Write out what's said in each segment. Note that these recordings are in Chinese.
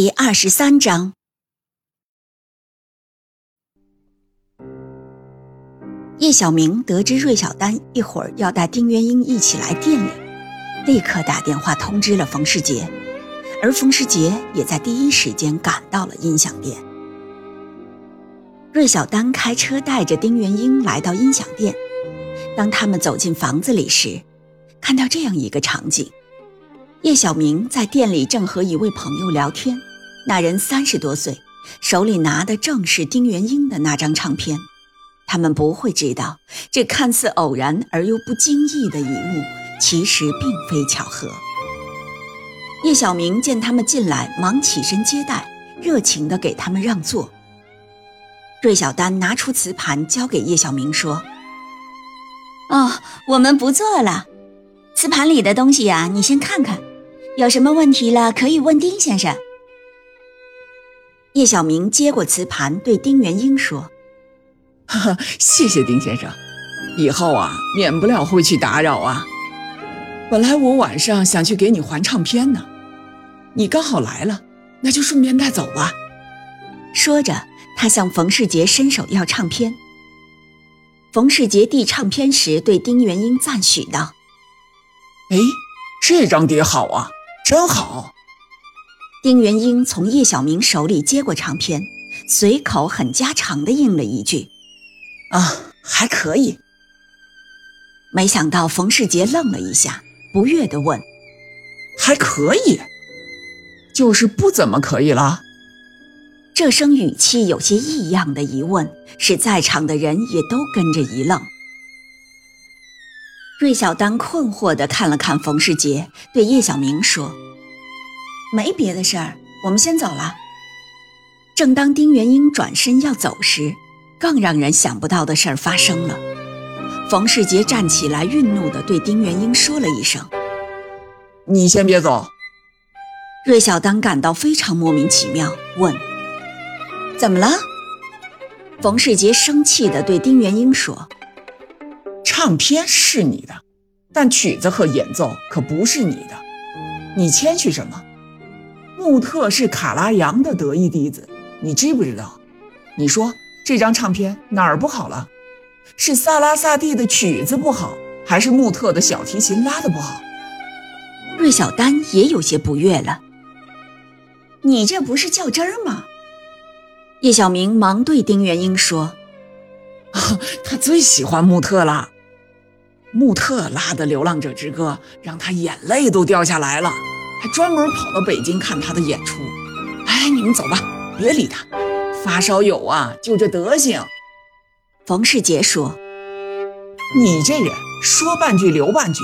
第二十三章，叶小明得知芮小丹一会儿要带丁元英一起来店里，立刻打电话通知了冯世杰，而冯世杰也在第一时间赶到了音响店。芮小丹开车带着丁元英来到音响店，当他们走进房子里时，看到这样一个场景。叶小明在店里正和一位朋友聊天，那人三十多岁，手里拿的正是丁元英的那张唱片。他们不会知道，这看似偶然而又不经意的一幕，其实并非巧合。叶小明见他们进来，忙起身接待，热情地给他们让座。芮小丹拿出磁盘交给叶小明说：“哦，我们不做了，磁盘里的东西呀，你先看看。”有什么问题了，可以问丁先生。叶小明接过磁盘，对丁元英说：“哈哈，谢谢丁先生，以后啊，免不了会去打扰啊。本来我晚上想去给你还唱片呢，你刚好来了，那就顺便带走吧。”说着，他向冯世杰伸手要唱片。冯世杰递唱片时，对丁元英赞许道：“哎，这张碟好啊。”真好。丁元英从叶小明手里接过唱片，随口很家常的应了一句：“啊，还可以。”没想到冯世杰愣了一下，不悦的问：“还可以？就是不怎么可以了？”这声语气有些异样的疑问，使在场的人也都跟着一愣。芮小丹困惑地看了看冯世杰，对叶小明说：“没别的事儿，我们先走了。”正当丁元英转身要走时，更让人想不到的事儿发生了。冯世杰站起来，愠怒地对丁元英说了一声：“你先别走。”芮小丹感到非常莫名其妙，问：“怎么了？”冯世杰生气地对丁元英说。唱片是你的，但曲子和演奏可不是你的。你谦虚什么？穆特是卡拉扬的得意弟子，你知不知道？你说这张唱片哪儿不好了？是萨拉萨蒂的曲子不好，还是穆特的小提琴拉的不好？芮小丹也有些不悦了。你这不是较真儿吗？叶小明忙对丁元英说：“他最喜欢穆特了。”穆特拉的《流浪者之歌》让他眼泪都掉下来了，还专门跑到北京看他的演出。哎，你们走吧，别理他，发烧友啊，就这德行。冯世杰说：“你这人说半句留半句，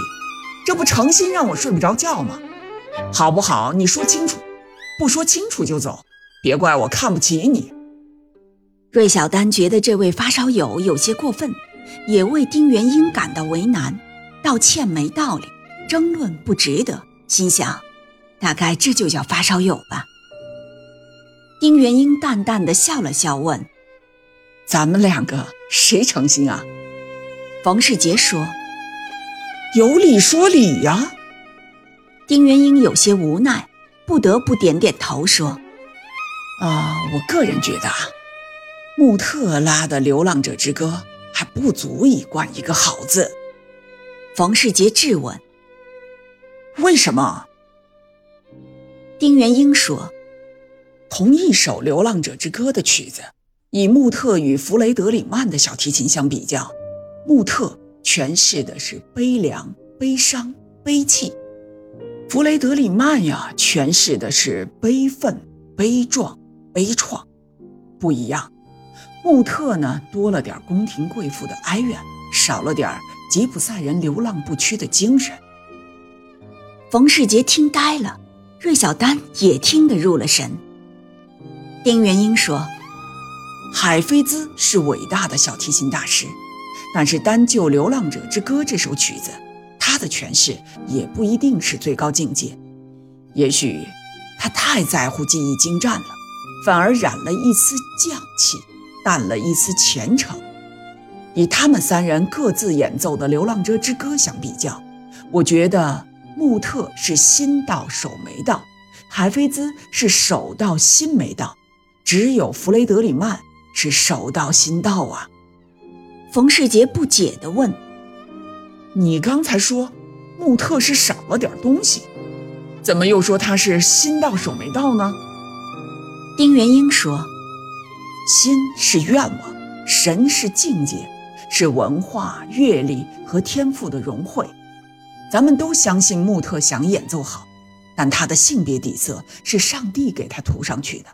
这不诚心让我睡不着觉吗？好不好？你说清楚，不说清楚就走，别怪我看不起你。”芮小丹觉得这位发烧友有些过分。也为丁元英感到为难，道歉没道理，争论不值得，心想，大概这就叫发烧友吧。丁元英淡淡的笑了笑，问：“咱们两个谁诚心啊？”冯世杰说：“有理说理呀。”丁元英有些无奈，不得不点点头说：“啊，我个人觉得啊，穆特拉的《流浪者之歌》。”还不足以冠一个好字。冯世杰质问：“为什么？”丁元英说：“同一首《流浪者之歌》的曲子，以穆特与弗雷德里曼的小提琴相比较，穆特诠释的是悲凉、悲伤、悲泣；弗雷德里曼呀，诠释的是悲愤、悲壮、悲怆，不一样。”穆特呢，多了点宫廷贵妇的哀怨，少了点吉普赛人流浪不屈的精神。冯世杰听呆了，芮小丹也听得入了神。丁元英说：“海菲兹是伟大的小提琴大师，但是单就《流浪者之歌》这首曲子，他的诠释也不一定是最高境界。也许他太在乎技艺精湛了，反而染了一丝匠气，淡了一丝虔诚。以他们三人各自演奏的《流浪者之歌》相比较，我觉得穆特是心到手没到，海菲兹是手到心没到。”只有弗雷德里曼是手到心到啊！冯世杰不解地问：“你刚才说穆特是少了点东西，怎么又说他是心到手没到呢？”丁元英说：“心是愿望，神是境界，是文化、阅历和天赋的融汇。咱们都相信穆特想演奏好，但他的性别底色是上帝给他涂上去的。”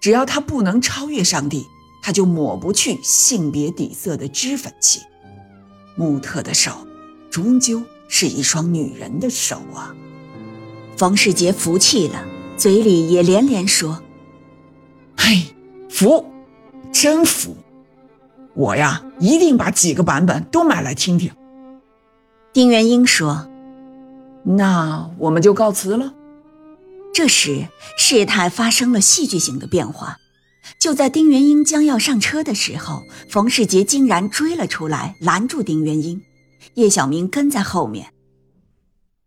只要他不能超越上帝，他就抹不去性别底色的脂粉气。穆特的手，终究是一双女人的手啊！冯世杰服气了，嘴里也连连说：“嘿，服，真服！我呀，一定把几个版本都买来听听。”丁元英说：“那我们就告辞了。”这时，事态发生了戏剧性的变化。就在丁元英将要上车的时候，冯世杰竟然追了出来，拦住丁元英。叶小明跟在后面。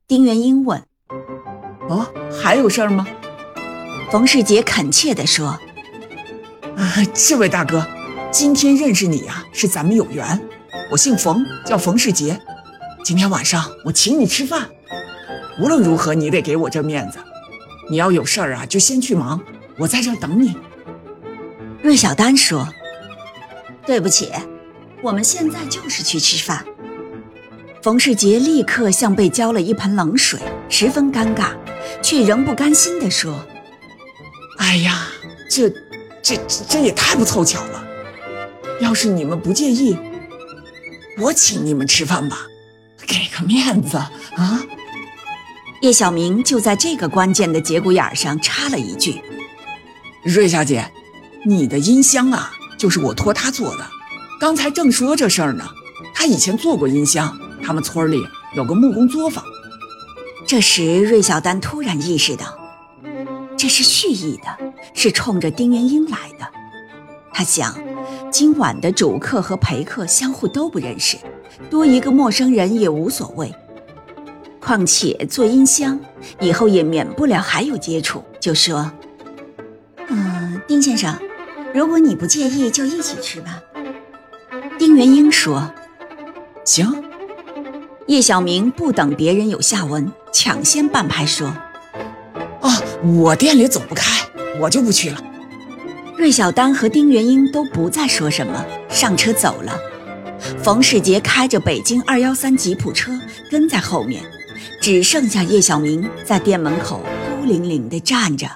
丁元英问：“哦，还有事儿吗？”冯世杰恳切地说：“啊，这位大哥，今天认识你啊，是咱们有缘。我姓冯，叫冯世杰。今天晚上我请你吃饭，无论如何，你得给我这面子。”你要有事儿啊，就先去忙，我在这等你。芮小丹说：“对不起，我们现在就是去吃饭。”冯世杰立刻像被浇了一盆冷水，十分尴尬，却仍不甘心地说：“哎呀，这、这、这也太不凑巧了！要是你们不介意，我请你们吃饭吧，给个面子啊！”叶小明就在这个关键的节骨眼上插了一句：“瑞小姐，你的音箱啊，就是我托他做的。刚才正说这事儿呢，他以前做过音箱，他们村里有个木工作坊。”这时，芮小丹突然意识到，这是蓄意的，是冲着丁元英来的。他想，今晚的主客和陪客相互都不认识，多一个陌生人也无所谓。况且做音箱以后也免不了还有接触，就说：“嗯，丁先生，如果你不介意，就一起吃吧。”丁元英说：“行。”叶小明不等别人有下文，抢先半拍说：“哦，我店里走不开，我就不去了。”芮小丹和丁元英都不再说什么，上车走了。冯世杰开着北京二幺三吉普车跟在后面。只剩下叶小明在店门口孤零零地站着。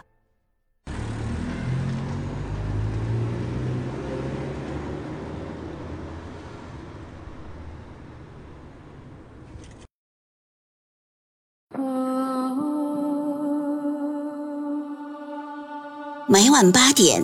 每晚八点，